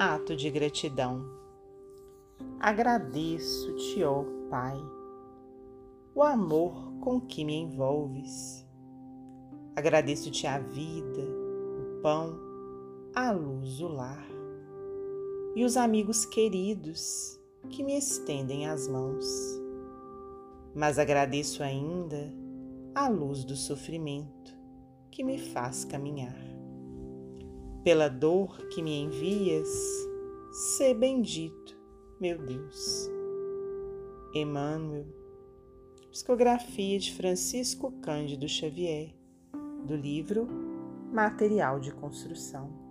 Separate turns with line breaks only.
Ato de gratidão. Agradeço-te, ó Pai, o amor com que me envolves. Agradeço-te a vida, o pão, a luz, o lar e os amigos queridos que me estendem as mãos. Mas agradeço ainda a luz do sofrimento que me faz caminhar pela dor que me envias, sê bendito, meu Deus. Emmanuel, psicografia de Francisco Cândido Xavier, do livro Material de Construção.